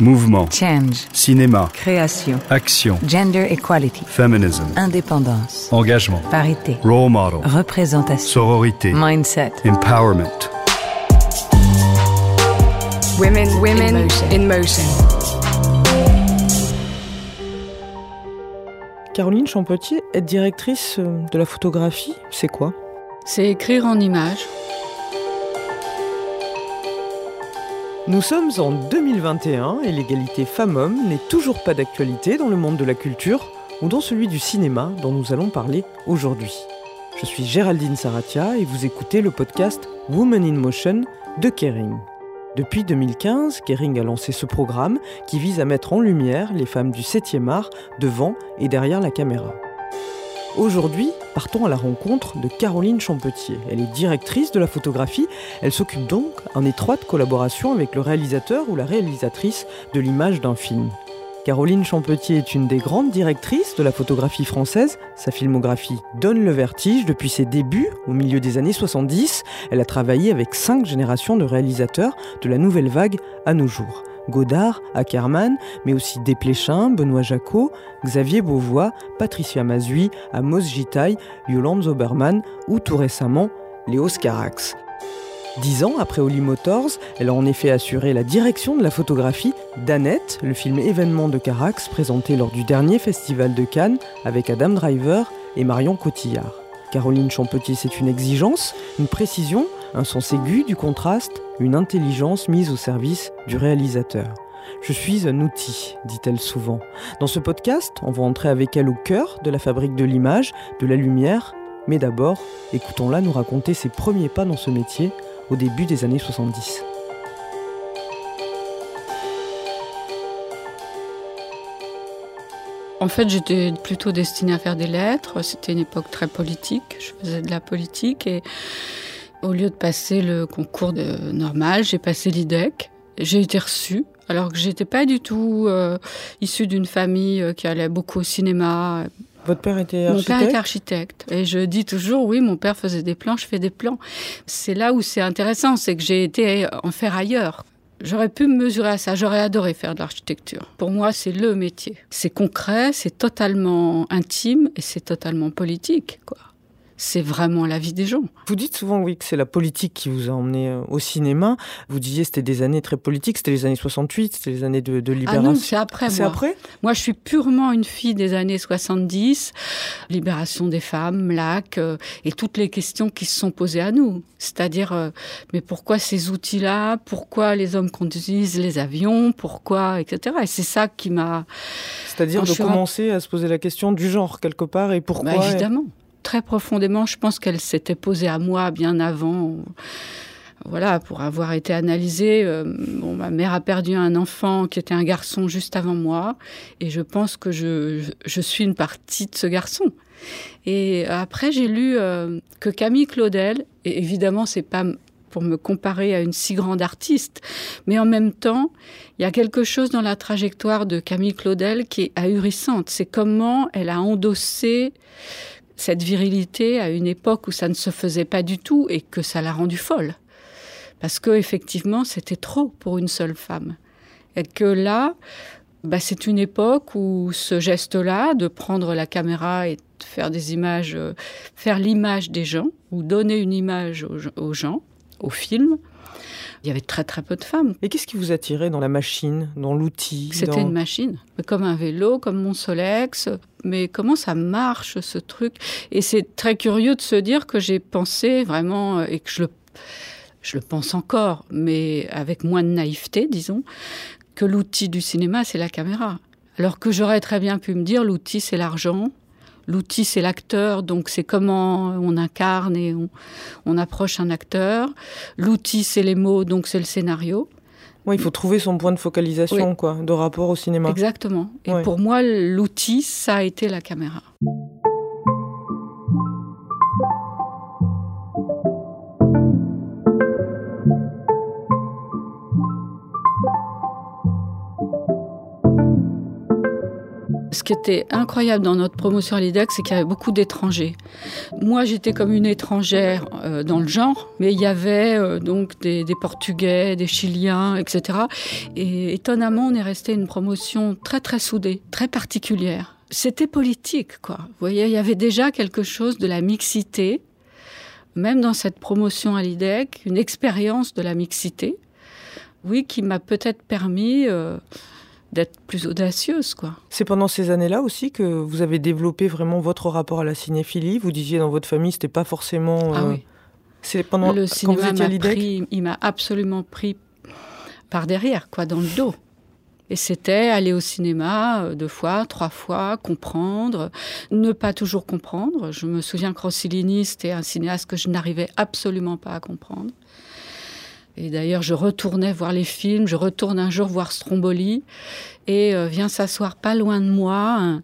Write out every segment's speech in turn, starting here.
Mouvement. Change. Cinéma. Création. Action. Gender equality. Feminism. Indépendance. Engagement. Parité. Role model. Représentation. Sororité. Mindset. Empowerment. Women, women in motion. Caroline Champetier, être directrice euh, de la photographie, c'est quoi? C'est écrire en images. Nous sommes en 2021 et l'égalité femmes-hommes n'est toujours pas d'actualité dans le monde de la culture ou dans celui du cinéma dont nous allons parler aujourd'hui. Je suis Géraldine Saratia et vous écoutez le podcast Women in Motion de Kering. Depuis 2015, Kering a lancé ce programme qui vise à mettre en lumière les femmes du 7e art devant et derrière la caméra. Aujourd'hui, partons à la rencontre de Caroline Champetier. Elle est directrice de la photographie. Elle s'occupe donc en étroite collaboration avec le réalisateur ou la réalisatrice de l'image d'un film. Caroline Champetier est une des grandes directrices de la photographie française. Sa filmographie donne le vertige depuis ses débuts au milieu des années 70. Elle a travaillé avec cinq générations de réalisateurs de la nouvelle vague à nos jours. Godard, Ackerman, mais aussi Desplechin, Benoît Jacot, Xavier Beauvois, Patricia Mazui, Amos Gitaille, Yolande Zoberman ou tout récemment Léo Scarax. Dix ans après Holly Motors, elle a en effet assuré la direction de la photographie d'Annette, le film événement de Carax présenté lors du dernier festival de Cannes avec Adam Driver et Marion Cotillard. Caroline Champetier, c'est une exigence, une précision, un sens aigu du contraste, une intelligence mise au service du réalisateur. Je suis un outil, dit-elle souvent. Dans ce podcast, on va entrer avec elle au cœur de la fabrique de l'image, de la lumière, mais d'abord, écoutons-la nous raconter ses premiers pas dans ce métier au début des années 70. En fait, j'étais plutôt destinée à faire des lettres. C'était une époque très politique. Je faisais de la politique et au lieu de passer le concours de normal, j'ai passé l'IDEC. J'ai été reçue alors que j'étais pas du tout euh, issue d'une famille euh, qui allait beaucoup au cinéma. Votre père était architecte Mon père était architecte. Et je dis toujours, oui, mon père faisait des plans, je fais des plans. C'est là où c'est intéressant, c'est que j'ai été en faire ailleurs. J'aurais pu me mesurer à ça, j'aurais adoré faire de l'architecture. Pour moi, c'est le métier. C'est concret, c'est totalement intime et c'est totalement politique, quoi c'est vraiment la vie des gens. Vous dites souvent, oui, que c'est la politique qui vous a emmené euh, au cinéma. Vous disiez c'était des années très politiques, c'était les années 68, c'était les années de, de libération. Ah non, c'est après, C'est après? Moi, je suis purement une fille des années 70, libération des femmes, lac, euh, et toutes les questions qui se sont posées à nous. C'est-à-dire, euh, mais pourquoi ces outils-là? Pourquoi les hommes conduisent les avions? Pourquoi, etc. Et c'est ça qui m'a... C'est-à-dire de commencer à se poser la question du genre, quelque part, et pourquoi bah, Évidemment très profondément. Je pense qu'elle s'était posée à moi bien avant. Voilà, pour avoir été analysée, euh, ma mère a perdu un enfant qui était un garçon juste avant moi, et je pense que je, je suis une partie de ce garçon. Et après, j'ai lu euh, que Camille Claudel, et évidemment, c'est pas pour me comparer à une si grande artiste, mais en même temps, il y a quelque chose dans la trajectoire de Camille Claudel qui est ahurissante. C'est comment elle a endossé cette virilité à une époque où ça ne se faisait pas du tout et que ça l'a rendue folle. Parce que effectivement, c'était trop pour une seule femme. Et que là, bah, c'est une époque où ce geste-là, de prendre la caméra et faire des images, euh, faire l'image des gens, ou donner une image aux gens, au film, il y avait très très peu de femmes. Et qu'est-ce qui vous attirait dans la machine, dans l'outil C'était dans... une machine, comme un vélo, comme mon Solex. Mais comment ça marche ce truc? Et c'est très curieux de se dire que j'ai pensé vraiment, euh, et que je le, je le pense encore, mais avec moins de naïveté, disons, que l'outil du cinéma, c'est la caméra. Alors que j'aurais très bien pu me dire, l'outil, c'est l'argent, L'outil, c'est l'acteur, donc c'est comment on incarne et on, on approche un acteur. L'outil, c'est les mots, donc c'est le scénario. Oui, il faut trouver son point de focalisation, oui. quoi, de rapport au cinéma. Exactement. Et pour moi, l'outil, ça a été la caméra. Ce qui était incroyable dans notre promotion à l'IDEC, c'est qu'il y avait beaucoup d'étrangers. Moi, j'étais comme une étrangère euh, dans le genre, mais il y avait euh, donc des, Portugais, des Chiliens, etc. Et étonnamment, on est resté une promotion très très soudée, très particulière. C'était politique, quoi. Vous voyez, il y avait déjà quelque chose de la mixité, même dans cette promotion à l'IDEC, une expérience de la mixité, oui, qui m'a peut-être permis. Euh, d'être plus audacieuse. quoi. C'est pendant ces années-là aussi que vous avez développé vraiment votre rapport à la cinéphilie? Vous disiez dans votre famille, c'était pas forcément. Ah oui. C'est pendant le cinéma m'a pris, il m'a absolument pris par derrière, quoi, dans le dos. Et c'était aller au cinéma euh, deux fois, trois fois, comprendre, ne pas toujours comprendre. Je me souviens que Rossellini, c'était un cinéaste que je n'arrivais absolument pas à comprendre. Et d'ailleurs, je retournais voir les films, je retourne un jour voir Stromboli, et euh, vient s'asseoir pas loin de moi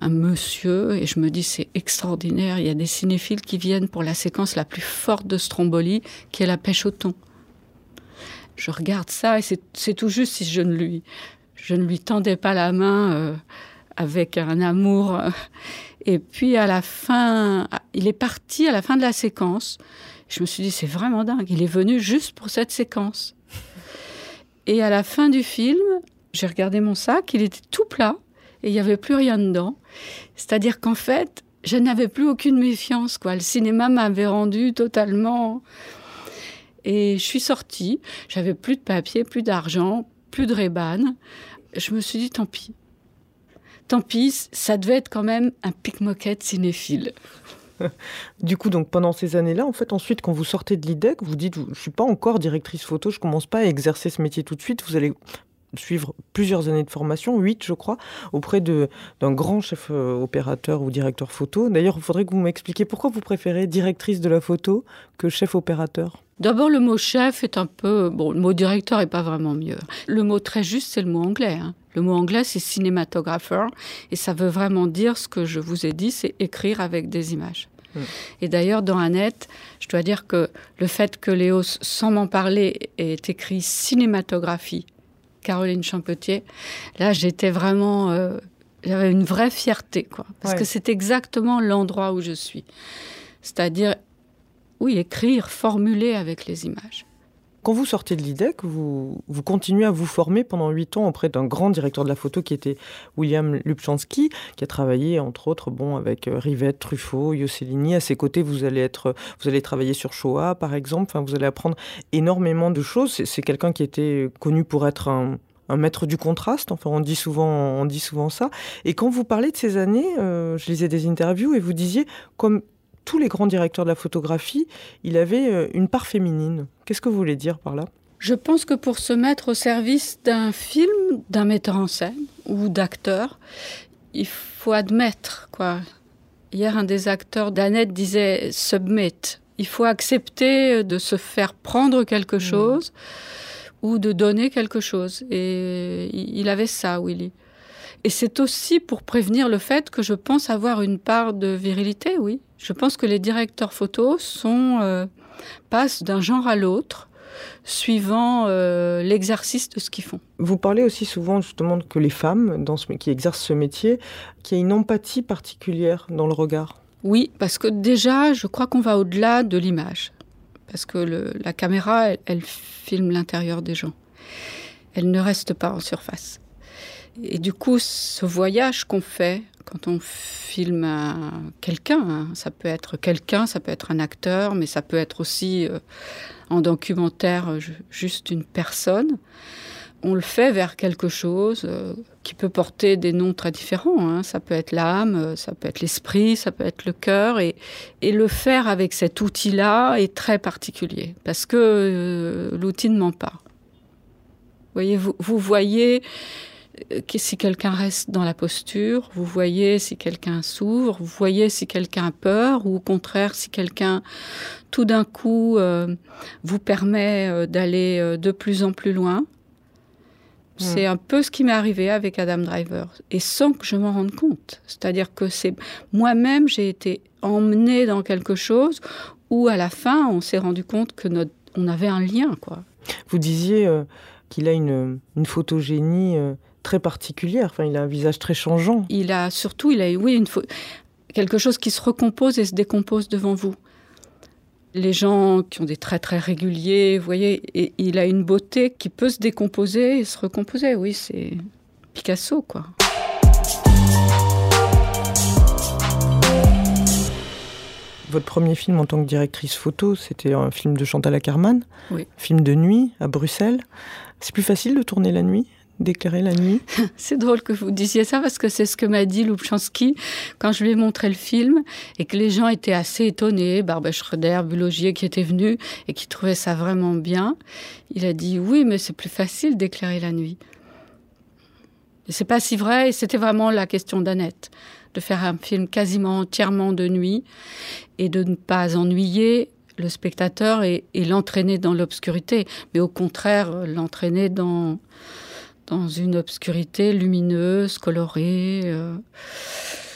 un, monsieur, et je me dis c'est extraordinaire, il y a des cinéphiles qui viennent pour la séquence la plus forte de Stromboli, qui est la pêche au thon. Je regarde ça, et c'est tout juste si je ne lui, je ne lui tendais pas la main euh, avec un amour. Et puis à la fin, il est parti à la fin de la séquence. Je me suis dit, c'est vraiment dingue. Il est venu juste pour cette séquence. Et à la fin du film, j'ai regardé mon sac, il était tout plat et il n'y avait plus rien dedans. C'est-à-dire qu'en fait, je n'avais plus aucune méfiance. Quoi. Le cinéma m'avait rendu totalement. Et je suis sortie. J'avais plus de papier, plus d'argent, plus de rébane. Je me suis dit, tant pis. Tant pis, ça devait être quand même un pickmocket cinéphile. du coup, donc pendant ces années-là, en fait, ensuite, quand vous sortez de l'IDEC, vous dites, je suis pas encore directrice photo, je commence pas à exercer ce métier tout de suite. Vous allez suivre plusieurs années de formation, huit je crois, auprès d'un grand chef euh, opérateur ou directeur photo. D'ailleurs, il faudrait que vous m'expliquiez pourquoi vous préférez directrice de la photo que chef opérateur? D'abord, le mot chef est un peu... Bon, le mot directeur est pas vraiment mieux. Le mot très juste, c'est le mot anglais. Hein. Le mot anglais, c'est cinématographeur, et ça veut vraiment dire ce que je vous ai dit, c'est écrire avec des images. Mm. Et d'ailleurs, dans Annette, je dois dire que le fait que Léos, sans m'en parler, ait écrit cinématographie, Caroline Champetier, là, j'étais vraiment... Euh, j'avais une vraie fierté, quoi. Parce ouais. que c'est exactement l'endroit où je suis. C'est-à-dire, oui, écrire, formuler avec les images. Quand vous sortez de l'IDEC, vous, vous continuez à vous former pendant huit ans auprès d'un grand directeur de la photo qui était William Lubchansky, qui a travaillé entre autres bon, avec euh, Rivette, Truffaut, Yossellini. À ses côtés, vous allez, être, vous allez travailler sur Shoah, par exemple. Enfin, vous allez apprendre énormément de choses. C'est quelqu'un qui était connu pour être un, maître du contraste. Enfin, on dit souvent, on dit souvent ça. Et quand vous parlez de ces années, euh, je lisais des interviews et vous disiez comme tous les grands directeurs de la photographie, il avait euh, une part féminine. Qu'est-ce que vous voulez dire par là? Je pense que pour se mettre au service d'un film, d'un metteur en scène ou d'acteur, il faut admettre quoi. Hier, un des acteurs d'Annette disait submit. Il faut accepter de se faire prendre quelque chose mmh. ou de donner quelque chose. Et il avait ça, Willy. Et c'est aussi pour prévenir le fait que je pense avoir une part de virilité, oui. Je pense que les directeurs photos sont, euh, passent d'un genre à l'autre suivant euh, l'exercice de ce qu'ils font. Vous parlez aussi souvent justement que les femmes dans ce, qui exercent ce métier, qu'il y a une empathie particulière dans le regard. Oui, parce que déjà, je crois qu'on va au-delà de l'image. Parce que le, la caméra, elle, elle filme l'intérieur des gens. Elle ne reste pas en surface. Et du coup, ce voyage qu'on fait quand on filme quelqu'un, hein, ça peut être quelqu'un, ça peut être un acteur, mais ça peut être aussi euh, en documentaire euh, juste une personne. On le fait vers quelque chose euh, qui peut porter des noms très différents. Hein. Ça peut être l'âme, ça peut être l'esprit, ça peut être le cœur. Et, le faire avec cet outil-là est très particulier parce que l'outil ne ment pas. Vous voyez, vous, voyez si quelqu'un reste dans la posture, vous voyez si quelqu'un s'ouvre, vous voyez si quelqu'un a peur, ou au contraire si quelqu'un tout d'un coup euh, vous permet euh, d'aller euh, de plus en plus loin. Mmh. C'est un peu ce qui m'est arrivé avec Adam Driver, et sans que je m'en rende compte. C'est-à-dire que c'est moi-même, j'ai été emmenée dans quelque chose où à la fin, on s'est rendu compte que notre, on avait un lien. Quoi. Vous disiez euh, qu'il a une, une photogénie. Euh très particulière. Enfin, il a un visage très changeant. Il a surtout, il a, oui, une quelque chose qui se recompose et se décompose devant vous. Les gens qui ont des traits très réguliers, vous voyez, et il a une beauté qui peut se décomposer et se recomposer. Oui, c'est Picasso, quoi. Votre premier film en tant que directrice photo, c'était un film de Chantal Ackerman, oui. film de nuit à Bruxelles. C'est plus facile de tourner la nuit? D'éclairer la nuit C'est drôle que vous disiez ça parce que c'est ce que m'a dit Lubchansky quand je lui ai montré le film et que les gens étaient assez étonnés. Barbara Schroeder, Bulogier qui était venu et qui trouvait ça vraiment bien. Il a dit oui, mais c'est plus facile d'éclairer la nuit. C'est pas si vrai et c'était vraiment la question d'Annette de faire un film quasiment entièrement de nuit et de ne pas ennuyer le spectateur et l'entraîner dans l'obscurité, mais au contraire l'entraîner dans dans une obscurité lumineuse, colorée, euh,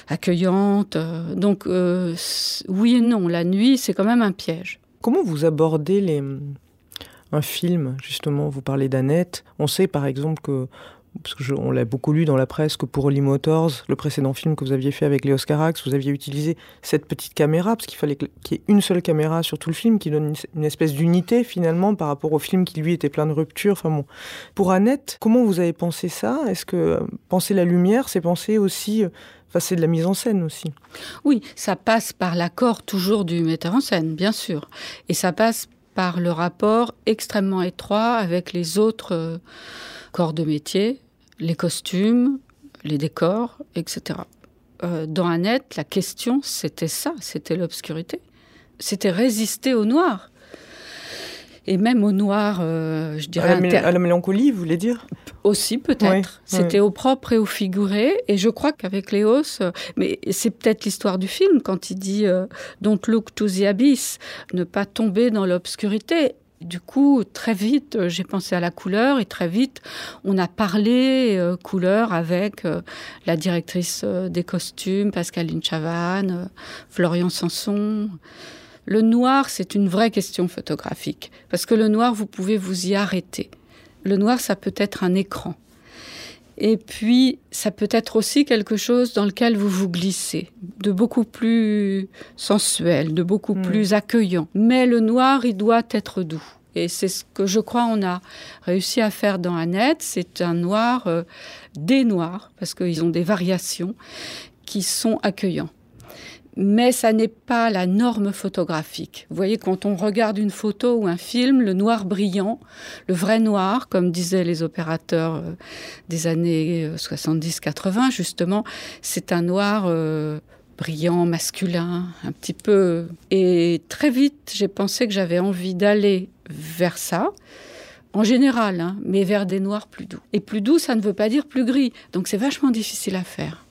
accueillante. Donc euh, oui et non, la nuit, c'est quand même un piège. Comment vous abordez les... un film Justement, vous parlez d'Annette. On sait par exemple que parce on l'a beaucoup lu dans la presse que pour Holly Motors, le précédent film que vous aviez fait avec Léo Carax, vous aviez utilisé cette petite caméra, parce qu'il fallait qu'il y ait une seule caméra sur tout le film, qui donne une, une espèce d'unité finalement par rapport au film qui lui était plein de ruptures. Enfin bon. Pour Annette, comment vous avez pensé ça? Est-ce que euh, penser la lumière, c'est penser aussi... Euh, Enfin, c'est de la mise en scène aussi. Oui, ça passe par l'accord toujours du metteur en scène, bien sûr. Et ça passe par le rapport extrêmement étroit avec les autres euh, corps de métier, les costumes, les décors, etc. Euh, dans Annette, la question, c'était ça, c'était l'obscurité. C'était résister au noir. Et même au noir, euh, je dirais... À la, à la, mélancolie, vous voulez dire? Aussi, peut-être. Oui, c'était oui. au propre et au figuré. Et je crois qu'avec Léos, euh, mais c'est peut-être l'histoire du film, quand il dit euh, « Don't look to the abyss », ne pas tomber dans l'obscurité. Du coup, très vite, euh, j'ai pensé à la couleur et très vite, on a parlé euh, couleur avec euh, la directrice des costumes, Pascaline Chavannes, euh, Florian Sanson. Le noir, c'est une vraie question photographique parce que le noir, vous pouvez vous y arrêter. Le noir, ça peut être un écran. Et puis, ça peut être aussi quelque chose dans lequel vous vous glissez, de beaucoup plus sensuel, de beaucoup mmh. plus accueillant. Mais le noir, il doit être doux. Et c'est ce que je crois on a réussi à faire dans Annette. C'est un noir, euh, des noirs, parce qu'ils ont des variations qui sont accueillants mais ça n'est pas la norme photographique. Vous voyez, quand on regarde une photo ou un film, le noir brillant, le vrai noir, comme disaient les opérateurs euh, des années 70-80, euh, justement, c'est un noir euh, brillant, masculin, un petit peu. Et très vite, j'ai pensé que j'avais envie d'aller vers ça. En général, hein, mais vers des noirs plus doux. Et plus doux, ça ne veut pas dire plus gris. Donc c'est vachement difficile à faire.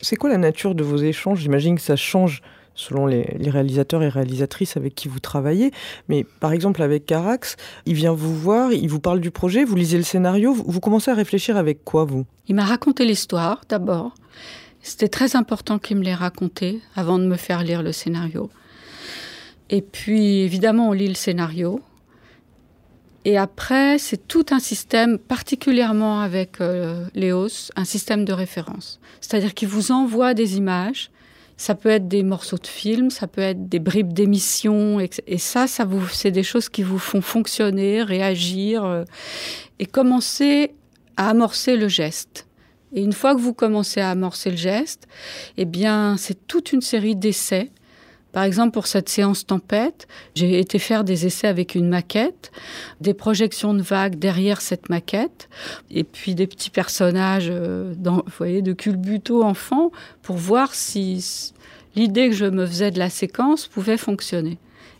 C'est quoi la nature de vos échanges? J'imagine que ça change selon les, réalisateurs et réalisatrices avec qui vous travaillez. Mais par exemple avec Carax, il vient vous voir, il vous parle du projet, vous lisez le scénario, vous, vous commencez à réfléchir avec quoi vous? Il m'a raconté l'histoire d'abord. C'était très important qu'il me l'ait raconté avant de me faire lire le scénario. Et puis évidemment on lit le scénario. Et après, c'est tout un système, particulièrement avec euh, Léos, un système de référence. C'est-à-dire qu'il vous envoie des images, ça peut être des morceaux de films, ça peut être des bribes d'émissions, et, et ça, ça vous, c'est des choses qui vous font fonctionner, réagir, euh, et commencer à amorcer le geste. Et une fois que vous commencez à amorcer le geste, eh bien, c'est toute une série d'essais Par exemple, pour cette séance tempête, j'ai été faire des essais avec une maquette, des projections de vagues derrière cette maquette, et puis des petits personnages euh, vous voyez, de culbuto enfant pour voir si l'idée que je me faisais de la séquence pouvait fonctionner.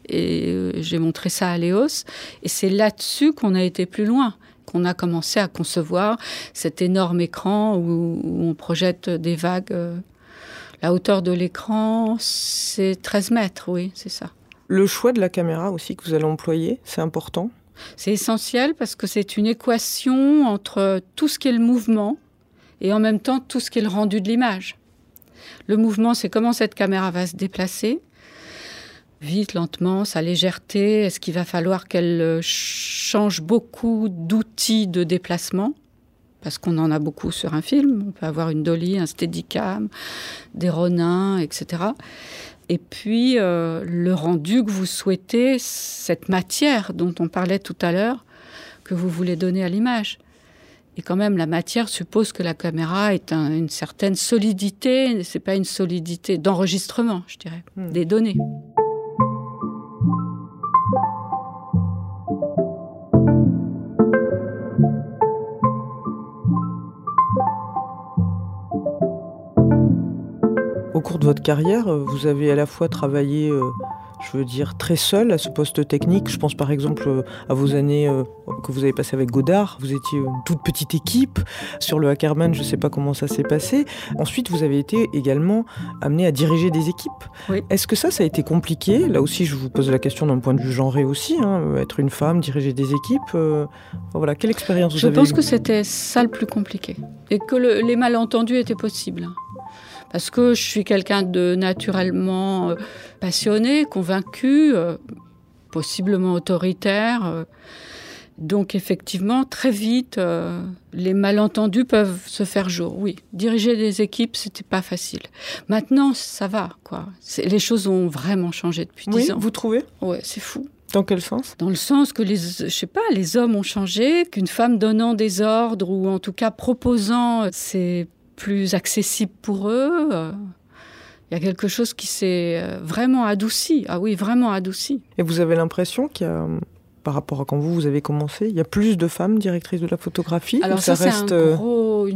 Et euh, j'ai montré ça à Léos, et c'est là-dessus qu'on a été plus loin qu'on a commencé à concevoir cet énorme écran où, où on projette des vagues euh, La hauteur de l'écran, c'est 13 mètres, oui, c'est ça. Le choix de la caméra aussi que vous allez employer, c'est important? C'est essentiel parce que c'est une équation entre tout ce qui est le mouvement et en même temps tout ce qui est le rendu de l'image. Le mouvement, c'est comment cette caméra va se déplacer, vite, lentement, sa légèreté, est-ce qu'il va falloir qu'elle change beaucoup d'outils de déplacement? Parce qu'on en a beaucoup sur un film. On peut avoir une dolly, un steadicam, des ronins, etc. Et puis euh, le rendu que vous souhaitez, cette matière dont on parlait tout à l'heure, que vous voulez donner à l'image. Et quand même, la matière suppose que la caméra ait une certaine solidité. C'est pas une solidité d'enregistrement, je dirais, hmm. des données. Au cours de votre carrière, vous avez à la fois travaillé euh, je veux dire, très seul à ce poste technique. Je pense par exemple euh, à vos années euh, que vous avez passées avec Godard. Vous étiez une toute petite équipe. Sur le Hackerman, je ne sais pas comment ça s'est passé. Ensuite, vous avez été également amené à diriger des équipes. Est-ce que ça, ça a été compliqué? Là aussi, je vous pose la question d'un point de vue genré aussi. Hein, être une femme, diriger des équipes. Euh, voilà, quelle expérience vous je avez Je pense que c'était ça le plus compliqué. Et que les malentendus étaient possibles parce que je suis quelqu'un de naturellement euh, passionné, convaincu, euh, possiblement autoritaire. Euh. Donc effectivement, très vite, les malentendus peuvent se faire jour. Oui, diriger des équipes, c'était pas facile. Maintenant, ça va, quoi. Les choses ont vraiment changé depuis dix ans. Vous trouvez? Ouais, c'est fou. Dans quel sens? Dans le sens que les, je sais pas, les hommes ont changé, qu'une femme donnant des ordres ou en tout cas proposant ses plus accessible pour eux. Il y a quelque chose qui s'est euh, vraiment adouci. Ah oui, vraiment adouci. Et vous avez l'impression qu'il y a, par rapport à quand vous, vous avez commencé, il y a plus de femmes directrices de la photographie Alors ça, reste... Euh,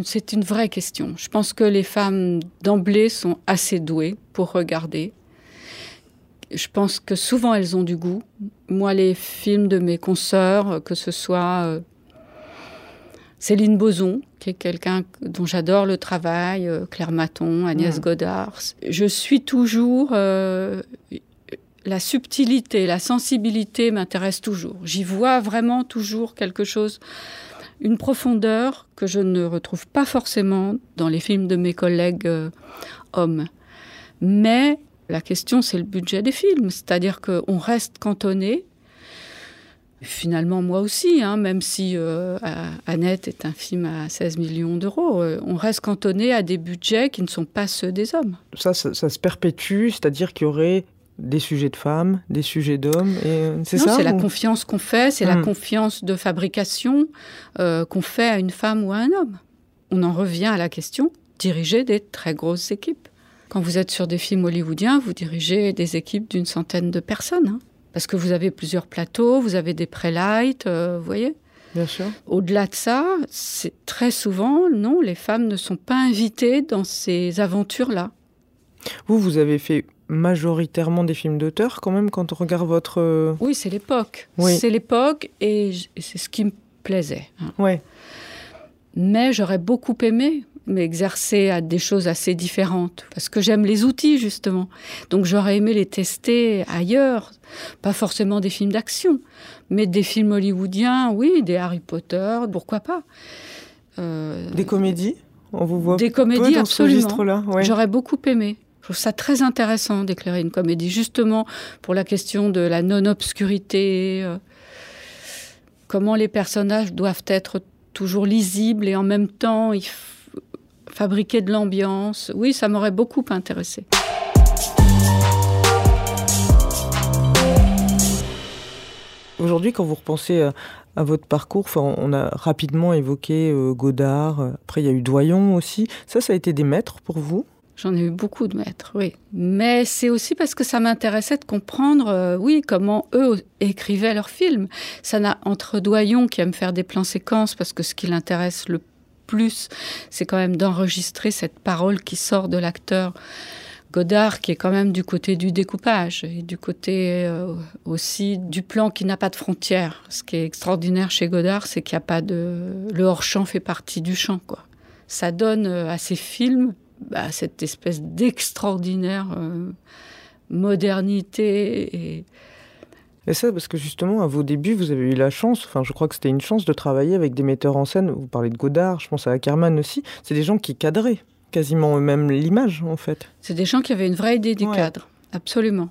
c'est une vraie question. Je pense que les femmes d'emblée sont assez douées pour regarder. Je pense que souvent elles ont du goût. Moi, les films de mes consoeurs, que ce soit euh, Céline Boson, qui est quelqu'un dont j'adore le travail, euh, Claire Maton, Agnès mm. Godard. Je suis toujours... Euh, la subtilité, la sensibilité m'intéressent toujours. J'y vois vraiment toujours quelque chose, une profondeur que je ne retrouve pas forcément dans les films de mes collègues euh, hommes. Mais la question, c'est le budget des films, c'est-à-dire qu'on reste cantonné Finalement, moi aussi, hein, même si euh, Annette est un film à 16 millions d'euros, euh, on reste cantonné à des budgets qui ne sont pas ceux des hommes. Ça, ça, se perpétue, c'est-à-dire qu'il y aurait des sujets de femmes, des sujets d'hommes, et c'est ça c'est la confiance qu'on fait, c'est la hmm. confiance de fabrication euh, qu'on fait à une femme ou à un homme. On en revient à la question diriger des très grosses équipes. Quand vous êtes sur des films hollywoodiens, vous dirigez des équipes d'une centaine de personnes. Hein. Parce que vous avez plusieurs plateaux, vous avez des pré-lights, euh, vous voyez? Bien sûr. Au-delà de ça, c'est très souvent, non, les femmes ne sont pas invitées dans ces aventures-là. Vous, vous avez fait majoritairement des films d'auteur quand même quand on regarde votre... Euh, oui, c'est l'époque. C'est l'époque et c'est ce qui me plaisait. Hein. Ouais. Mais j'aurais beaucoup aimé m'exercer à des choses assez différentes, parce que j'aime les outils justement. Donc j'aurais aimé les tester ailleurs, pas forcément des films d'action, mais des films hollywoodiens, oui, des Harry Potter, pourquoi pas. Euh, des comédies On vous voit Des comédies, absolument. J'aurais beaucoup aimé. Je trouve ça très intéressant d'éclairer une comédie, justement pour la question de la non-obscurité, euh, comment les personnages doivent être toujours lisibles et en même temps, il fabriquer de l'ambiance. Oui, ça m'aurait beaucoup intéressé. Aujourd'hui, quand vous repensez à, votre parcours, on a rapidement évoqué euh, Godard, après il y a eu Doyon aussi. Ça, ça a été des maîtres pour vous? J'en ai eu beaucoup de maîtres, oui. Mais c'est aussi parce que ça m'intéressait de comprendre, euh, oui, comment eux écrivaient leurs films. Ça n'a entre Doyon qui aime faire des plans séquences parce que ce qui l'intéresse le plus, c'est quand même d'enregistrer cette parole qui sort de l'acteur. Godard qui est quand même du côté du découpage et du côté euh, aussi du plan qui n'a pas de frontières. Ce qui est extraordinaire chez Godard, c'est qu'il n'y a pas de... Le hors-champ fait partie du champ, quoi. Ça donne euh, à ces films bah, cette espèce d'extraordinaire euh, modernité et et ça, parce que justement, à vos débuts, vous avez eu la chance, enfin, je crois que c'était une chance de travailler avec des metteurs en scène. Vous parlez de Godard, je pense à Ackerman aussi. C'est des gens qui cadraient quasiment eux-mêmes l'image, en fait. C'est des gens qui avaient une vraie idée du cadre. Absolument.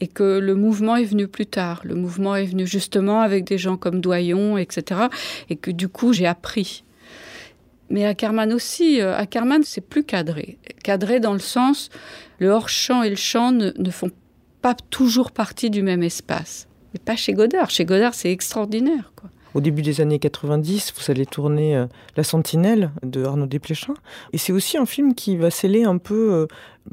Et que le mouvement est venu plus tard. Le mouvement est venu justement avec des gens comme Doyon, etc. Et que du coup, j'ai appris. Mais à Carman aussi, à Carman, c'est plus cadré. Cadré dans le sens, le hors-champ et le champ ne, ne font pas toujours partie du même espace. Mais pas chez Godard. Chez Godard, c'est extraordinaire. Quoi. Au début des années 90, vous allez tourner euh, La Sentinelle de Arnaud Desplechin. Et c'est aussi un film qui va sceller un peu euh,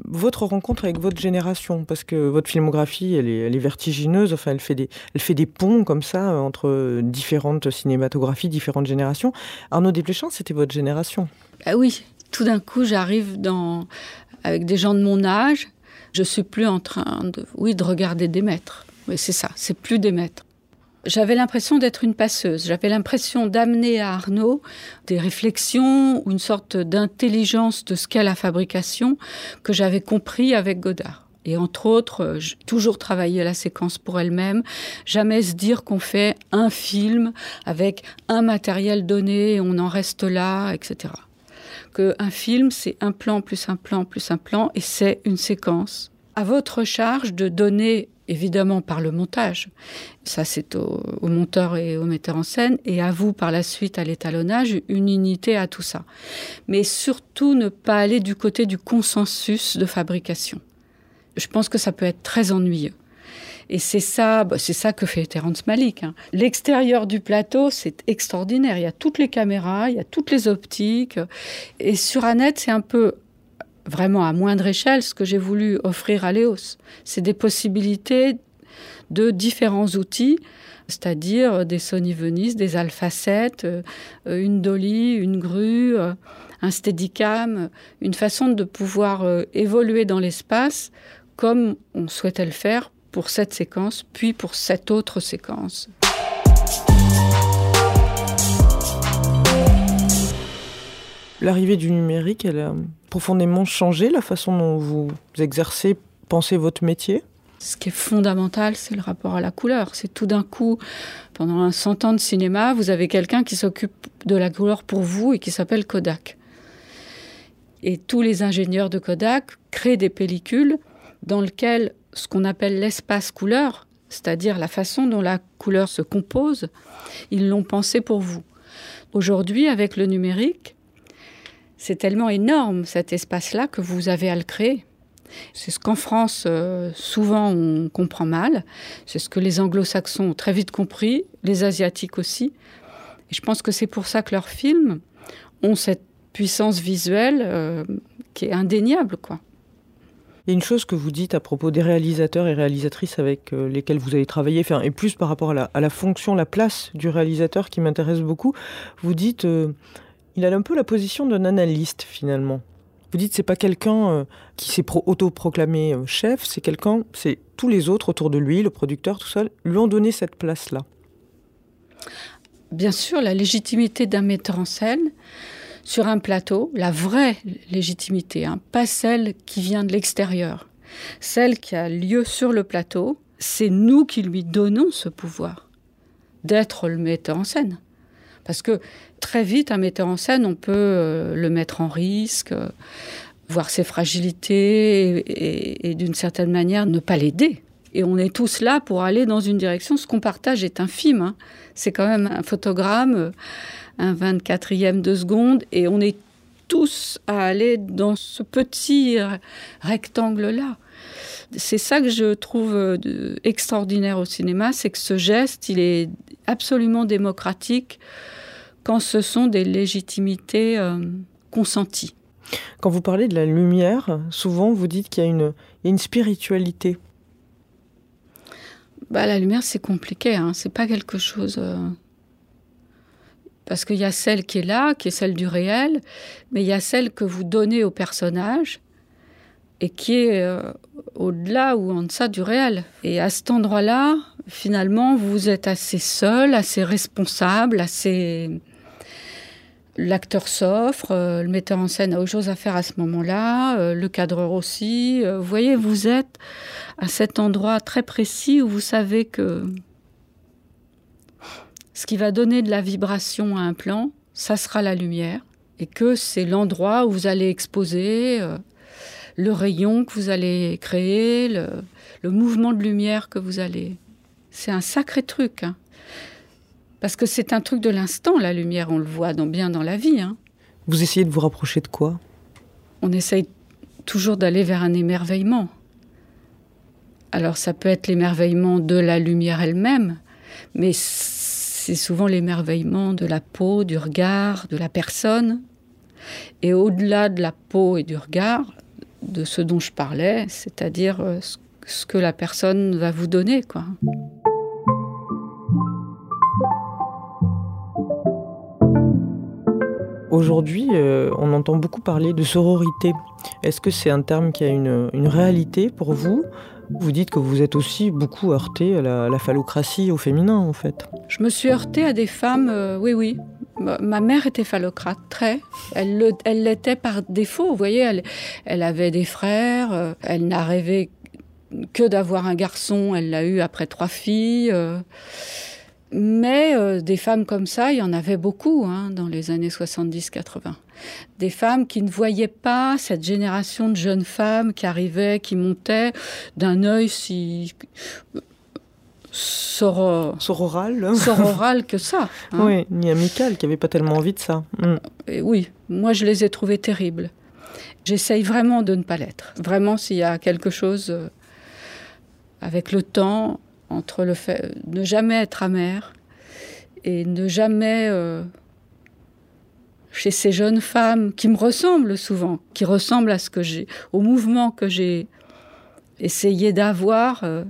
votre rencontre avec votre génération, parce que votre filmographie, elle est, elle est vertigineuse, enfin, elle fait, des, elle fait des ponts comme ça euh, entre différentes cinématographies, différentes générations. Arnaud Desplechin, c'était votre génération. Ah oui, tout d'un coup, j'arrive dans... avec des gens de mon âge. Je suis plus en train de, oui, de regarder des maîtres. Oui, c'est ça, c'est plus des maîtres. J'avais l'impression d'être une passeuse. J'avais l'impression d'amener à Arnaud des réflexions ou une sorte d'intelligence de ce qu'est la fabrication que j'avais compris avec Godard. Et entre autres, toujours travailler la séquence pour elle-même, jamais se dire qu'on fait un film avec un matériel donné et on en reste là, etc. Que un film, c'est un plan plus un plan plus un plan et c'est une séquence. À votre charge de donner évidemment par le montage. Ça, c'est au, monteur et au metteur en scène, et à vous par la suite à l'étalonnage, une unité à tout ça. Mais surtout ne pas aller du côté du consensus de fabrication. Je pense que ça peut être très ennuyeux. Et c'est ça, bah, c'est ça que fait Terrence Malik. Hein. L'extérieur du plateau, c'est extraordinaire. Il y a toutes les caméras, il y a toutes les optiques. Et sur Annette, c'est un peu vraiment à moindre échelle ce que j'ai voulu offrir à Léos. C'est des possibilités de différents outils, c'est-à-dire des Sony Venice, des Alpha 7, euh, une dolly, une grue, euh, un steadicam, une façon de pouvoir euh, évoluer dans l'espace comme on souhaitait le faire pour cette séquence, puis pour cette autre séquence. L'arrivée du numérique, elle a profondément changé la façon dont vous exercez, pensez votre métier? Ce qui est fondamental, c'est le rapport à la couleur. C'est tout d'un coup, pendant un cent ans de cinéma, vous avez quelqu'un qui s'occupe de la couleur pour vous et qui s'appelle Kodak. Et tous les ingénieurs de Kodak créent des pellicules dans lesquelles ce qu'on appelle l'espace couleur, c'est-à-dire la façon dont la couleur se compose, ils l'ont pensé pour vous. Aujourd'hui, avec le numérique, c'est tellement énorme cet espace-là que vous avez à le créer. C'est ce qu'en France, euh, souvent, on comprend mal. C'est ce que les anglo-saxons ont très vite compris, les asiatiques aussi. Et je pense que c'est pour ça que leurs films ont cette puissance visuelle euh, qui est indéniable. Quoi. Il y a une chose que vous dites à propos des réalisateurs et réalisatrices avec euh, lesquels vous avez travaillé, et plus par rapport à la, à la fonction, la place du réalisateur qui m'intéresse beaucoup. Vous dites... Euh, il a un peu la position d'un analyste finalement. Vous dites c'est pas quelqu'un euh, qui s'est autoproclamé euh, chef, c'est quelqu'un, c'est tous les autres autour de lui, le producteur tout seul, lui ont donné cette place-là. Bien sûr, la légitimité d'un metteur en scène sur un plateau, la vraie légitimité, hein, pas celle qui vient de l'extérieur, celle qui a lieu sur le plateau, c'est nous qui lui donnons ce pouvoir d'être le metteur en scène. Parce que très vite, un metteur en scène, on peut euh, le mettre en risque, euh, voir ses fragilités et, d'une certaine manière ne pas l'aider. Et on est tous là pour aller dans une direction. Ce qu'on partage est infime. Hein. C'est quand même un photogramme, euh, un 24e de seconde, et on est tous à aller dans ce petit rectangle-là. C'est ça que je trouve euh, extraordinaire au cinéma, c'est que ce geste, il est absolument démocratique quand ce sont des légitimités euh, consenties. Quand vous parlez de la lumière, souvent vous dites qu'il y a une, une spiritualité. Bah, la lumière, c'est compliqué, hein. c'est pas quelque chose. Euh... Parce qu'il y a celle qui est là, qui est celle du réel, mais il y a celle que vous donnez au personnage et qui est euh, au-delà ou en deçà du réel. Et à cet endroit-là, finalement, vous êtes assez seul, assez responsable, assez l'acteur s'offre, euh, le metteur en scène a autre chose à faire à ce moment-là, euh, le cadreur aussi. Vous voyez, vous êtes à cet endroit très précis où vous savez que ce qui va donner de la vibration à un plan, ça sera la lumière, et que c'est l'endroit où vous allez exposer euh, le rayon que vous allez créer, le, le mouvement de lumière que vous allez. C'est un sacré truc. Hein. Parce que c'est un truc de l'instant, la lumière, on le voit dans, bien dans la vie. Hein. Vous essayez de vous rapprocher de quoi? On essaye toujours d'aller vers un émerveillement. Alors ça peut être l'émerveillement de la lumière elle-même, mais c'est souvent l'émerveillement de la peau, du regard, de la personne. Et au-delà de la peau et du regard, de ce dont je parlais, c'est-à-dire euh, ce que la personne va vous donner. Aujourd'hui, euh, on entend beaucoup parler de sororité. Est-ce que c'est un terme qui a une, réalité pour vous? Vous dites que vous êtes aussi beaucoup heurté à la, phallocratie, au féminin, en fait. Je me suis heurtée à des femmes, euh, oui, oui. Ma mère était phallocrate, très. Elle l'était par défaut, vous voyez. Elle, avait des frères, euh, elle n'a rêvé que d'avoir un garçon, elle l'a eu après trois filles. Mais euh, des femmes comme ça, il y en avait beaucoup hein, dans les années 70-80. Des femmes qui ne voyaient pas cette génération de jeunes femmes qui arrivaient, qui montaient d'un œil si sororal, sororal que ça. Hein. Oui, ni amical, qui n'avait pas tellement envie de ça. Mm. oui, moi je les ai trouvées terribles. J'essaye vraiment de ne pas l'être. Vraiment, s'il y a quelque chose euh, avec le temps, entre le fait de ne jamais être amer et ne jamais euh, chez ces jeunes femmes qui me ressemblent souvent, qui ressemblent à ce que j'ai, au mouvement que j'ai essayé d'avoir, euh,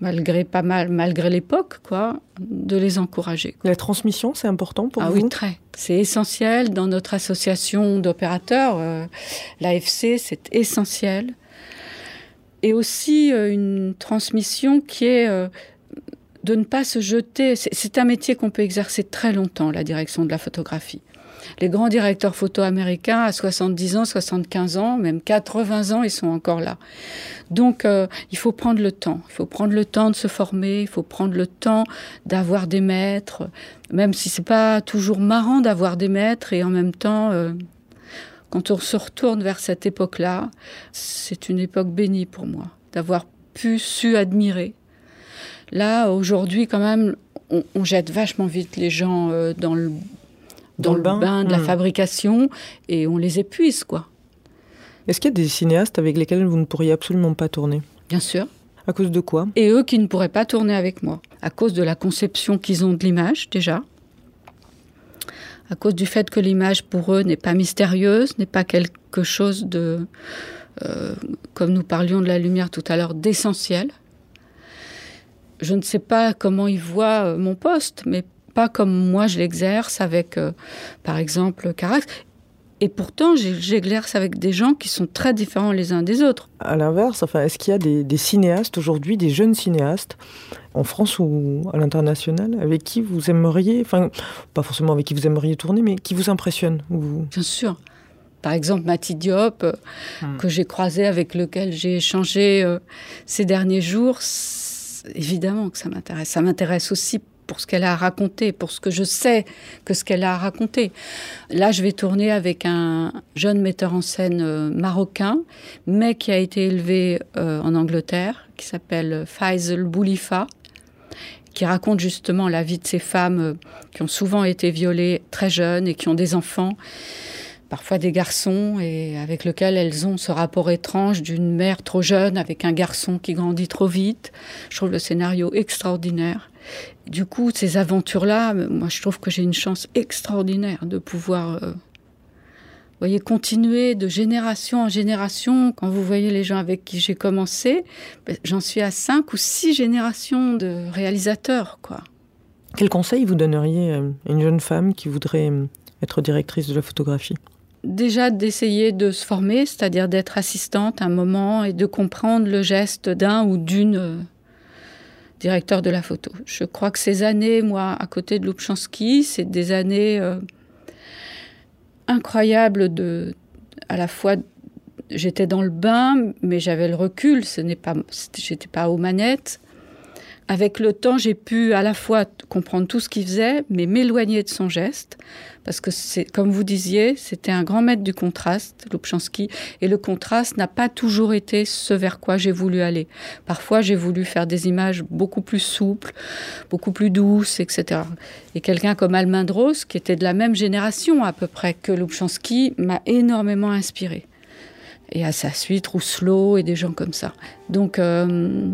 malgré pas mal, malgré l'époque, quoi, de les encourager. La transmission, c'est important pour ah vous? oui, très. C'est essentiel dans notre association d'opérateurs. Euh, L'AFC, c'est essentiel et aussi euh, une transmission qui est euh, de ne pas se jeter. C'est un métier qu'on peut exercer très longtemps, la direction de la photographie. Les grands directeurs photo américains, à 70 ans, 75 ans, même 80 ans, ils sont encore là. Donc, euh, il faut prendre le temps. Il faut prendre le temps de se former. Il faut prendre le temps d'avoir des maîtres, même si c'est pas toujours marrant d'avoir des maîtres et en même temps, quand on se retourne vers cette époque-là, c'est une époque bénie pour moi, d'avoir pu su admirer. Là, aujourd'hui, quand même, on, jette vachement vite les gens euh, dans le, dans, le bain, de la hmm. fabrication et on les épuise, quoi. Est-ce qu'il y a des cinéastes avec lesquels vous ne pourriez absolument pas tourner? Bien sûr. À cause de quoi? Et eux qui ne pourraient pas tourner avec moi. À cause de la conception qu'ils ont de l'image, déjà à cause du fait que l'image pour eux n'est pas mystérieuse, n'est pas quelque chose de, euh, comme nous parlions de la lumière tout à l'heure, d'essentiel. Je ne sais pas comment ils voient euh, mon poste, mais pas comme moi je l'exerce avec, euh, par exemple, Carax. Et pourtant, j'exerce avec des gens qui sont très différents les uns des autres. À l'inverse, enfin, est-ce qu'il y a des, cinéastes aujourd'hui, des jeunes cinéastes, en France ou à l'international, avec qui vous aimeriez, enfin, pas forcément avec qui vous aimeriez tourner, mais qui vous impressionnent vous... Bien sûr. Par exemple, Mati Diop, euh, hmm. que j'ai croisé, avec lequel j'ai échangé euh, ces derniers jours, évidemment que ça m'intéresse. Ça m'intéresse aussi pour ce qu'elle a raconté, pour ce que je sais que ce qu'elle a raconté. Là, je vais tourner avec un jeune metteur en scène euh, marocain, mais qui a été élevé euh, en Angleterre, qui s'appelle Faisal Boulifa, qui raconte justement la vie de ces femmes euh, qui ont souvent été violées très jeunes et qui ont des enfants parfois des garçons, et avec lesquels elles ont ce rapport étrange d'une mère trop jeune avec un garçon qui grandit trop vite. Je trouve le scénario extraordinaire. Du coup, ces aventures-là, moi, je trouve que j'ai une chance extraordinaire de pouvoir, euh, voyez, continuer de génération en génération. Quand vous voyez les gens avec qui j'ai commencé, ben, j'en suis à cinq ou six générations de réalisateurs, quoi. Quel conseil vous donneriez à une jeune femme qui voudrait euh, être directrice de la photographie? Déjà d'essayer de se former, c'est-à-dire d'être assistante un moment et de comprendre le geste d'un ou d'une euh, directeur de la photo. Je crois que ces années, moi, à côté de Lubchansky, c'est des années euh, incroyables de, à la fois, j'étais dans le bain, mais j'avais le recul, ce n'est pas, j'étais pas aux manettes, avec le temps, j'ai pu à la fois comprendre tout ce qu'il faisait, mais m'éloigner de son geste, parce que comme vous disiez, c'était un grand maître du contraste, Lubchansky, et le contraste n'a pas toujours été ce vers quoi j'ai voulu aller. Parfois, j'ai voulu faire des images beaucoup plus souples, beaucoup plus douces, etc. Et quelqu'un comme Almendros, qui était de la même génération à peu près que Lubchansky, m'a énormément inspiré. Et à sa suite, Rousselot et des gens comme ça. Donc, euh,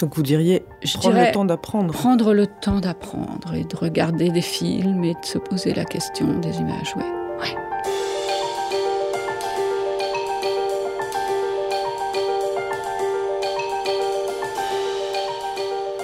donc vous diriez je prendre dirais le temps d'apprendre. prendre le temps d'apprendre et de regarder des films et de se poser la question des images. Ouais.